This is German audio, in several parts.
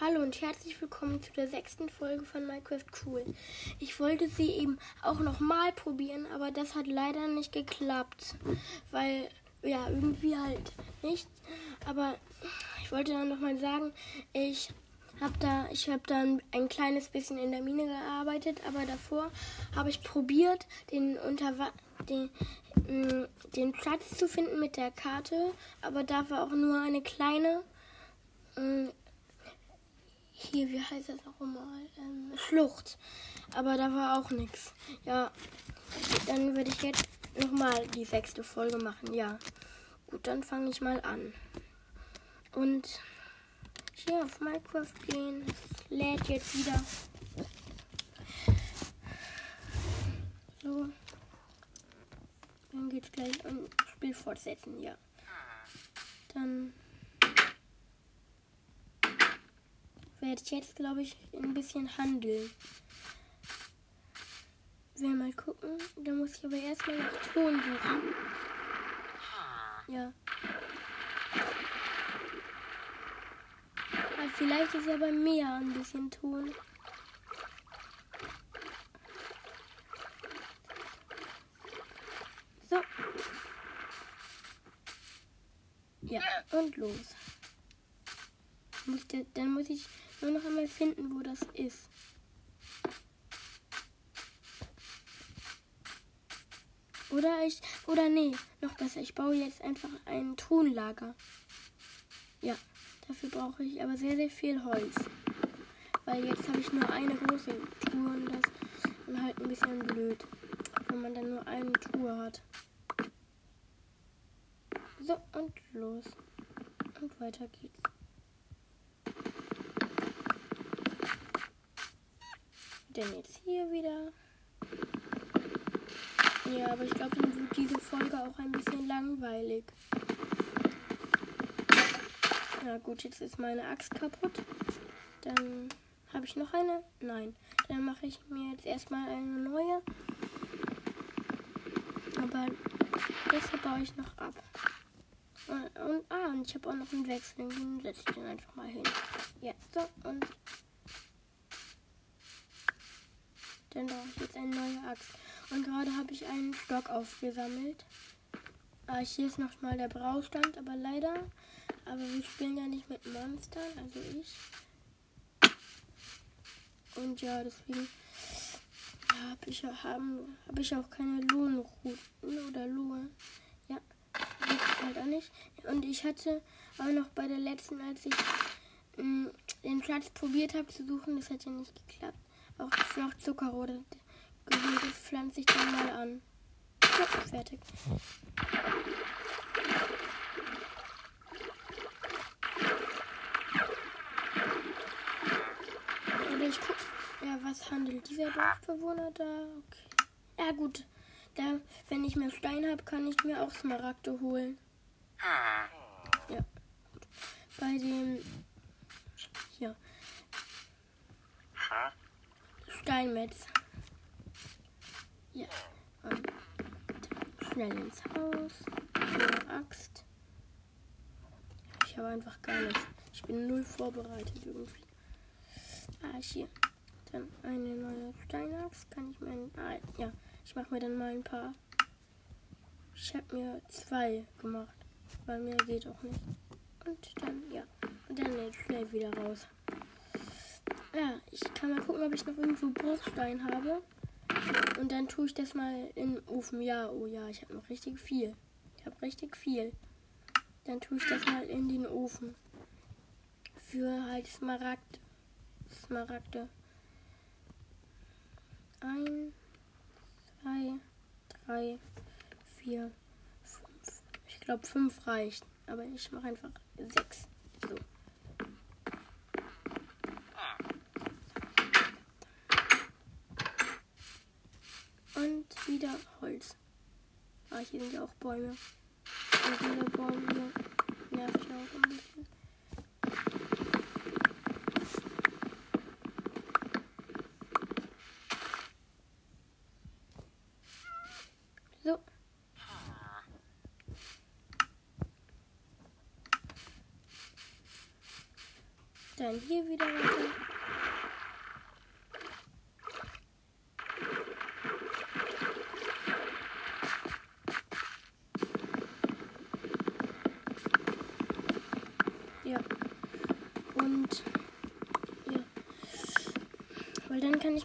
Hallo und herzlich willkommen zu der sechsten Folge von Minecraft Cool. Ich wollte sie eben auch nochmal probieren, aber das hat leider nicht geklappt, weil ja irgendwie halt nicht. Aber ich wollte dann nochmal sagen, ich habe da, ich habe dann ein kleines bisschen in der Mine gearbeitet, aber davor habe ich probiert, den Unterwa den, mm, den Platz zu finden mit der Karte, aber da war auch nur eine kleine mm, hier, wie heißt das auch immer? Ähm, Schlucht. Aber da war auch nichts. Ja, dann würde ich jetzt nochmal die sechste Folge machen. Ja, gut, dann fange ich mal an. Und hier auf Minecraft gehen. Lädt jetzt wieder. So. Dann geht's gleich um Spiel fortsetzen, ja. Dann werde ich jetzt, glaube ich, ein bisschen handeln. Wir mal gucken. Da muss ich aber erstmal nach Ton suchen. Ja. Aber vielleicht ist ja bei mir ein bisschen Ton. So. Ja, und los. Muss der, dann muss ich nur noch einmal finden, wo das ist. Oder ich, oder nee, noch besser, ich baue jetzt einfach ein Tonlager. Ja, dafür brauche ich aber sehr, sehr viel Holz. Weil jetzt habe ich nur eine große Truhe und das ist halt ein bisschen blöd, wenn man dann nur eine Truhe hat. So, und los. Und weiter geht's. Denn jetzt hier wieder? Ja, aber ich glaube, dann wird diese Folge auch ein bisschen langweilig. Na gut, jetzt ist meine Axt kaputt. Dann habe ich noch eine. Nein, dann mache ich mir jetzt erstmal eine neue. Aber deshalb baue ich noch ab. Und, und ah, und ich habe auch noch einen Wechsel. Den setze ich dann einfach mal hin. Ja, so und Dann brauche ich jetzt eine neue Axt. Und gerade habe ich einen Stock aufgesammelt. Ah, hier ist nochmal der Braustand, aber leider. Aber wir spielen ja nicht mit Monstern, also ich. Und ja, deswegen habe ich, hab ich auch keine Lohnrouten oder Lohn. Ja, geht halt auch nicht. Und ich hatte auch noch bei der letzten, als ich mh, mm, den Platz probiert habe zu suchen, das hat ja nicht geklappt auch noch Zuckerrohr Das pflanze ich dann mal an. Ja, fertig. Oder ich guck. Ja, was handelt dieser Dorfbewohner da? Okay. Ja, gut. Da, wenn ich mehr Stein habe, kann ich mir auch Smaragde holen. Ja. Bei dem. Hier. Steinmetz. Ja. Und schnell ins Haus. Eine Axt. Ich habe einfach gar nichts. Ich bin null vorbereitet irgendwie. Ah, hier. Dann eine neue Steinaxt. Kann ich mir. Ah, ja. Ich mache mir dann mal ein paar. Ich habe mir zwei gemacht. Weil mir geht auch nicht. Und dann, ja. Und dann jetzt schnell wieder raus. Ja, ich kann mal gucken, ob ich noch irgendwo Bruchstein habe. Und dann tue ich das mal in den Ofen. Ja, oh ja, ich habe noch richtig viel. Ich habe richtig viel. Dann tue ich das mal in den Ofen. Für halt Smaragd. Smaragde. Ein, zwei, drei, vier, fünf. Ich glaube, fünf reicht. Aber ich mache einfach sechs. So. Und wieder Holz. Ah, hier ja auch Bäume. Und dieser Baum hier nervt ja auch ein bisschen. So. Dann hier wieder weiter. Ja. Und ja.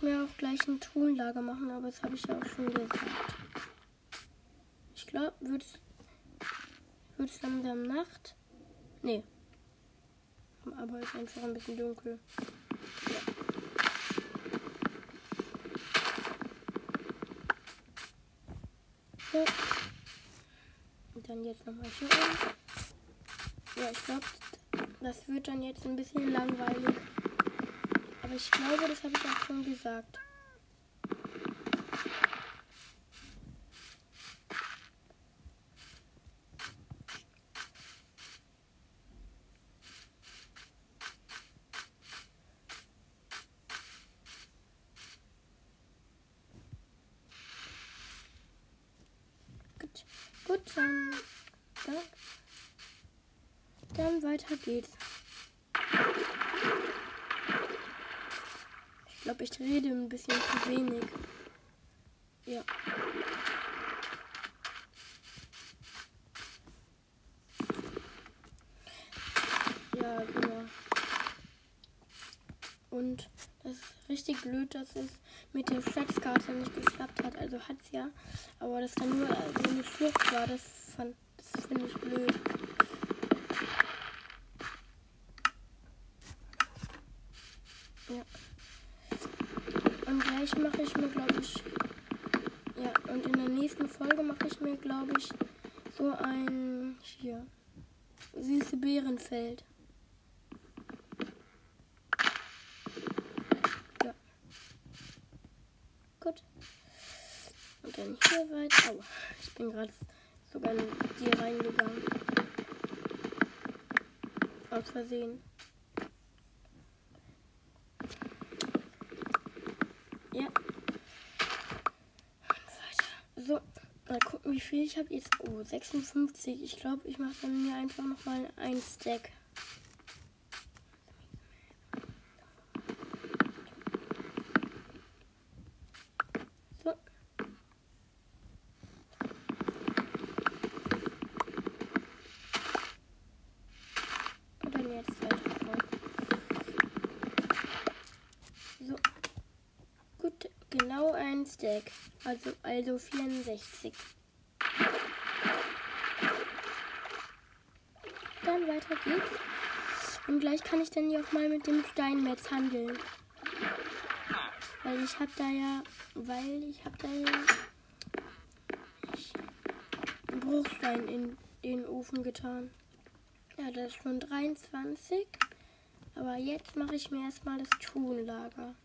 Weil dann kann ich mir auch gleich ein Truhenlager machen, aber das habe ich ja auch schon gesagt. Ich glaube, wird es langsam Nacht? Nee. Aber ist einfach ein bisschen dunkel. Ja. Und dann jetzt nochmal hier. Ja, ich glaube, das wird dann jetzt ein bisschen langweilig. Aber ich glaube, das habe ich auch schon gesagt. Gut, dann, dann, dann weiter geht's. Glaube, ich rede ein bisschen zu wenig. Ja. Ja, genau. Und das ist richtig blöd, dass es mit der Flexkarte nicht geklappt hat. Also hat's ja. Aber das dann nur so eine Flucht war, das das finde ich blöd. Ja. Gleich mache ich mir, glaube ich. Ja, und in der nächsten Folge mache ich mir, glaube ich, so ein hier. Süße Beerenfeld. Ja. Gut. Und dann hier weiter. Aua, ich bin gerade sogar in die reingegangen. Aus Versehen. Ja. Und weiter. So, mal gucken, wie viel ich habe jetzt. Oh, 56. Ich glaube, ich mache dann mir einfach nochmal ein Stack. So. Und dann jetzt weiter. So. Gut, genau ein Stack. Also, also 64. weiter geht's. Und gleich kann ich dann ja auch mal mit dem Steinmetz handeln. Weil ich hab da ja, weil ich hab da ja ich, Bruchstein in den Ofen getan. Ja, das ist schon 23. Aber jetzt mache ich mir erstmal das Truhenlager.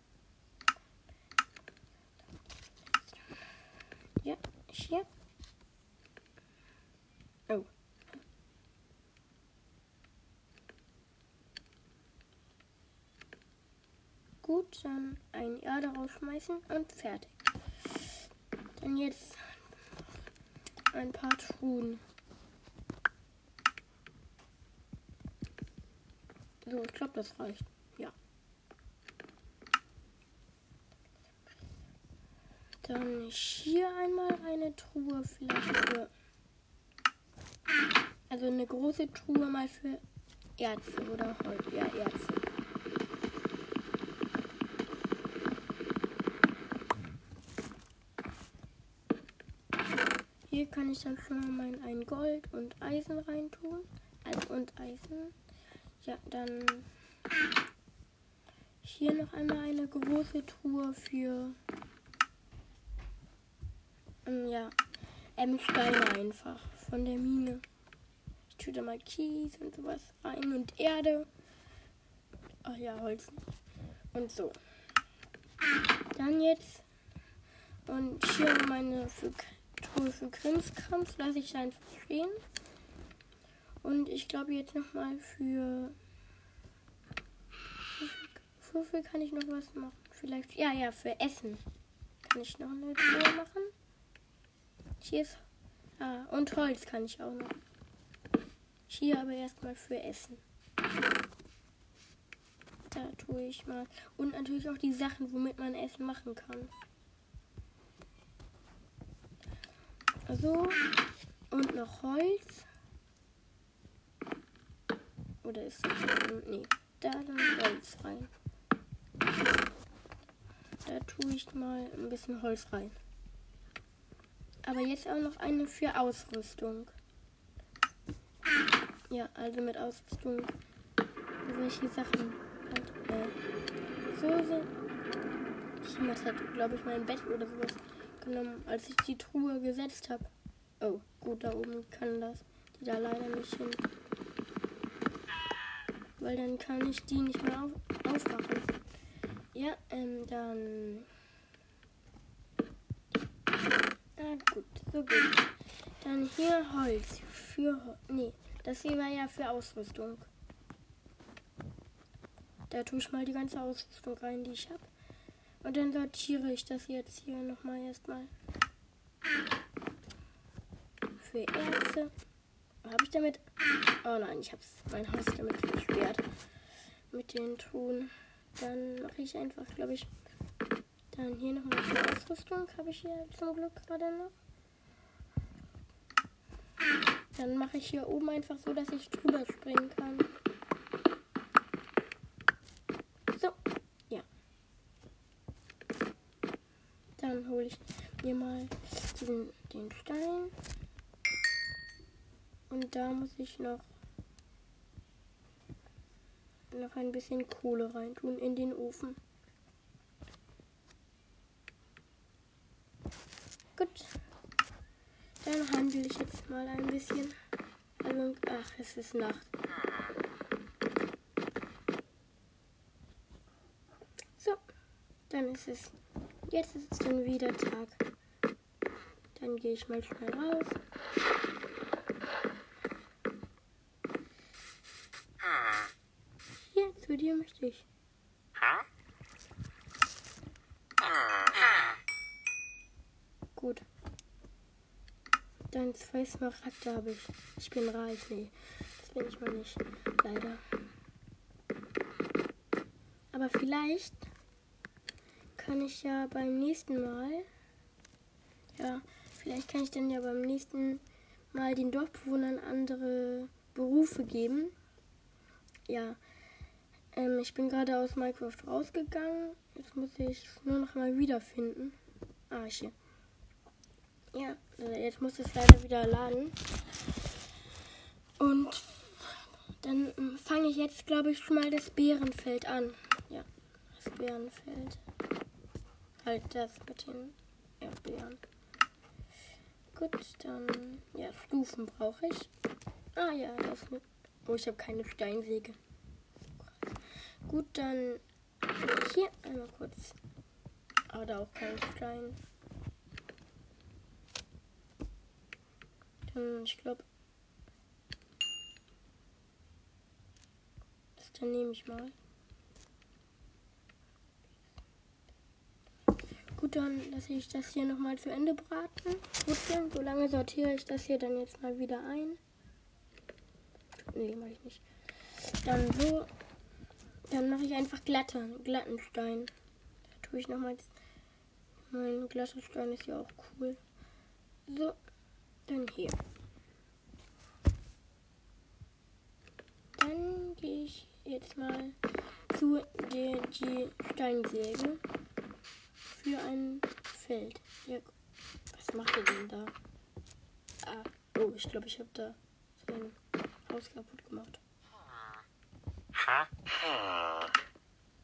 Ja, hier. Oh. Gut, dann ein Erde rausschmeißen und fertig. Dann jetzt ein paar Truhen. So, ich glaube, das reicht. Ja. Dann hier einmal eine Truhe vielleicht für. Also eine große Truhe mal für Erze oder Holz. Ja, Erze. Hier kann ich dann schon mal ein Gold und Eisen reintun. Also und Eisen. Ja, dann hier noch einmal eine große Truhe für ähm, ja, ähm, Steine einfach von der Mine. Ich tue da mal Kies und sowas rein und Erde. Ach ja, Holz. Und so. Dann jetzt und hier meine für, Für Krimskrams lasse ich einfach stehen. Und ich glaube jetzt nochmal für. Wofür kann ich noch was machen? Vielleicht. Ja, ja, für Essen. Kann ich noch eine Truhe machen? Hier ist. Ah, und Holz kann ich auch noch. Hier aber erstmal für Essen. tue ich mal. Und natürlich auch die Sachen, womit man Essen machen kann. So. Und noch Holz. Oder ist das. Nee. Da dann Holz rein. Da tue ich mal ein bisschen Holz rein. Aber jetzt auch noch eine für Ausrüstung. Ja, also mit Ausrüstung. Welche Sachen halt, äh, Soße. Jemand hat, glaube ich, mein Bett oder sowas genommen, als ich die Truhe gesetzt habe. Oh, gut, da oben kann das. Die da leider nicht hin. Weil dann kann ich die nicht mehr auf, aufmachen. Ja, ähm, dann. Ah, gut, so gut. Dann hier Holz. Für. Nee, das hier war ja für Ausrüstung. Da tue ich mal die ganze Ausrüstung rein, die ich habe. Und dann sortiere ich das jetzt hier nochmal erstmal. Für Erze. Habe ich damit. Oh nein, ich habe mein Haus damit versperrt. Mit den Truhen. Dann mache ich einfach, glaube ich. Dann hier nochmal für Ausrüstung. Habe ich hier zum Glück gerade noch. Dann mache ich hier oben einfach so, dass ich drüber springen kann. So, ja. Dann hole ich mir mal diesen, den Stein. Und da muss ich noch, noch ein bisschen Kohle reintun in den Ofen. Gut. Dann handle ich jetzt mal ein bisschen. Also, ach, es ist Nacht. So, dann ist es. Jetzt ist es dann wieder Tag. Dann gehe ich mal schnell raus. Hier, zu dir möchte ich. Gut. Dann zwei Smaragde habe ich. Ich bin reich. Nee, das bin ich mal nicht. Leider. Aber vielleicht kann ich ja beim nächsten Mal. Ja, vielleicht kann ich dann ja beim nächsten Mal den Dorfbewohnern andere Berufe geben. Ja. Ähm, ich bin gerade aus Minecraft rausgegangen. Jetzt muss ich es nur noch mal wiederfinden. Ah, hier. Ja, äh, jetzt muss es leider wieder laden. Und dann ähm, fange ich jetzt, glaube ich, schon mal das Bärenfeld an. Ja, das Bärenfeld. Halt das mit den ja, Bären. Gut, dann, ja, Stufen brauche ich. Ah ja, das mit. Oh, ich habe keine Steinsäge. Gut, dann hier einmal kurz. Aber da auch kein Stein. Dann, ich glaube. Das dann nehme ich mal. Gut, dann lasse ich das hier nochmal zu Ende braten. Gut, so lange sortiere ich das hier dann jetzt mal wieder ein. Nee, mache ich nicht. Dann so. Dann mache ich einfach glatter, glatten Stein. Da tue ich nochmal. Mein glatter Stein ist ja auch cool. So. Dann hier. Dann gehe ich jetzt mal zu der die Steinsäge für ein Feld. Ja, was macht ihr denn da? Ah, oh, ich glaube, ich habe da sein Haus kaputt gemacht.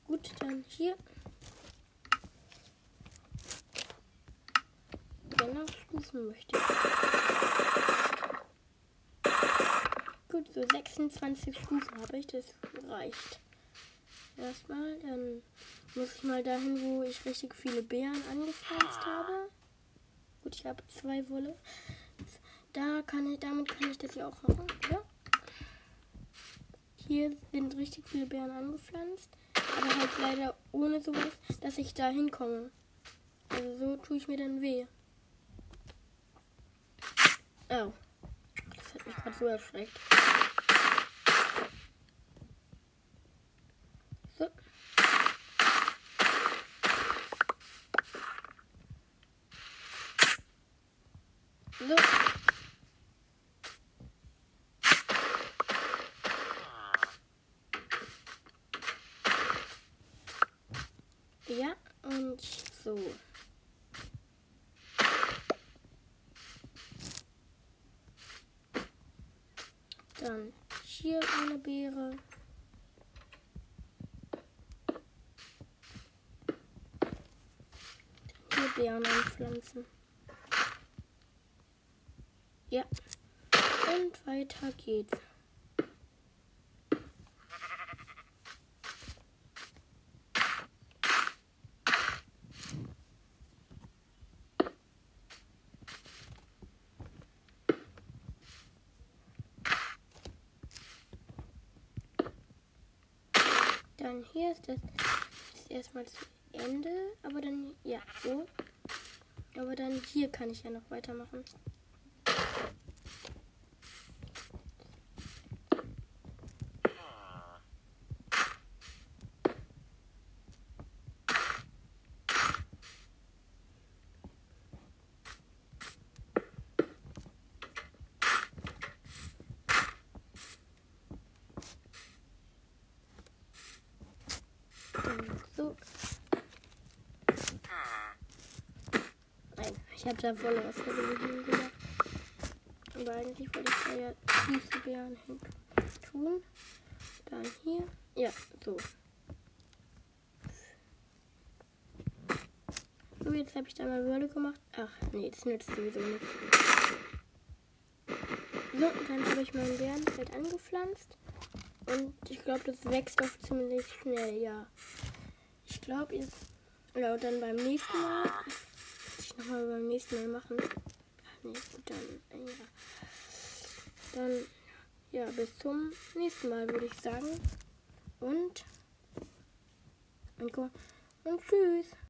Gut, dann hier. Genau Stufen möchte. Gut, so 26 Stufen habe ich, das reicht. Erstmal, dann muss ich mal dahin, wo ich richtig viele Beeren angepflanzt habe. Gut, ich habe zwei Wolle. Da kann ich, damit kann ich das ja auch machen. Ja. Hier sind richtig viele Beeren angepflanzt, aber halt leider ohne sowas, dass ich da hinkomme. Also so tue ich mir dann weh. Oh. Das hat mich gerade so erschreckt. So. So. Ja, und so. Dann hier eine Beere. Hier Beeren anpflanzen. Ja. Und weiter geht's. Dann hier ist das, das erstmal zu Ende, aber dann, ja, so. Aber dann hier kann ich ja noch weitermachen. So. Nein, ich habe da voll was gemacht. Aber eigentlich wollte ich da ja diese Beeren hin tun. Dann hier. Ja, so. So, jetzt habe ich da mal Wolle gemacht. Ach, nee, das nützt sowieso nichts. So, dann habe ich mein Bärenfeld angepflanzt. Und ich glaube, das wächst auch ziemlich schnell, ja. Ich glaube, jetzt. Ja, dann beim nächsten Mal. Ich nochmal beim nächsten Mal machen. Ach nee, gut, dann. Ja. Dann. Ja, bis zum nächsten Mal, würde ich sagen. Und. Und, und tschüss.